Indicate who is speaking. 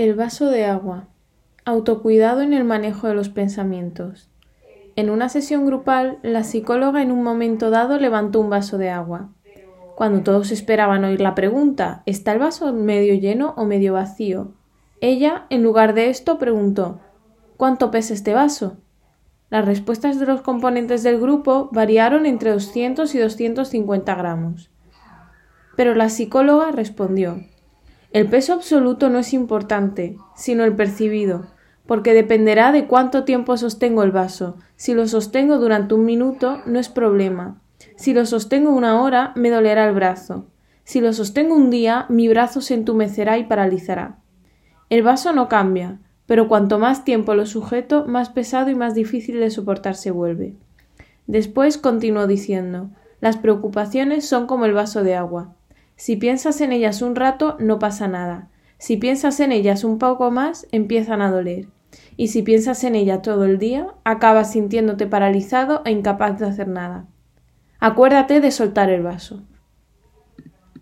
Speaker 1: El vaso de agua. Autocuidado en el manejo de los pensamientos. En una sesión grupal, la psicóloga en un momento dado levantó un vaso de agua. Cuando todos esperaban oír la pregunta ¿Está el vaso medio lleno o medio vacío? Ella, en lugar de esto, preguntó ¿Cuánto pesa este vaso? Las respuestas de los componentes del grupo variaron entre 200 y 250 gramos. Pero la psicóloga respondió el peso absoluto no es importante, sino el percibido, porque dependerá de cuánto tiempo sostengo el vaso. Si lo sostengo durante un minuto, no es problema. Si lo sostengo una hora, me dolerá el brazo. Si lo sostengo un día, mi brazo se entumecerá y paralizará. El vaso no cambia, pero cuanto más tiempo lo sujeto, más pesado y más difícil de soportar se vuelve. Después continuó diciendo Las preocupaciones son como el vaso de agua. Si piensas en ellas un rato, no pasa nada. Si piensas en ellas un poco más, empiezan a doler. Y si piensas en ellas todo el día, acabas sintiéndote paralizado e incapaz de hacer nada. Acuérdate de soltar el vaso.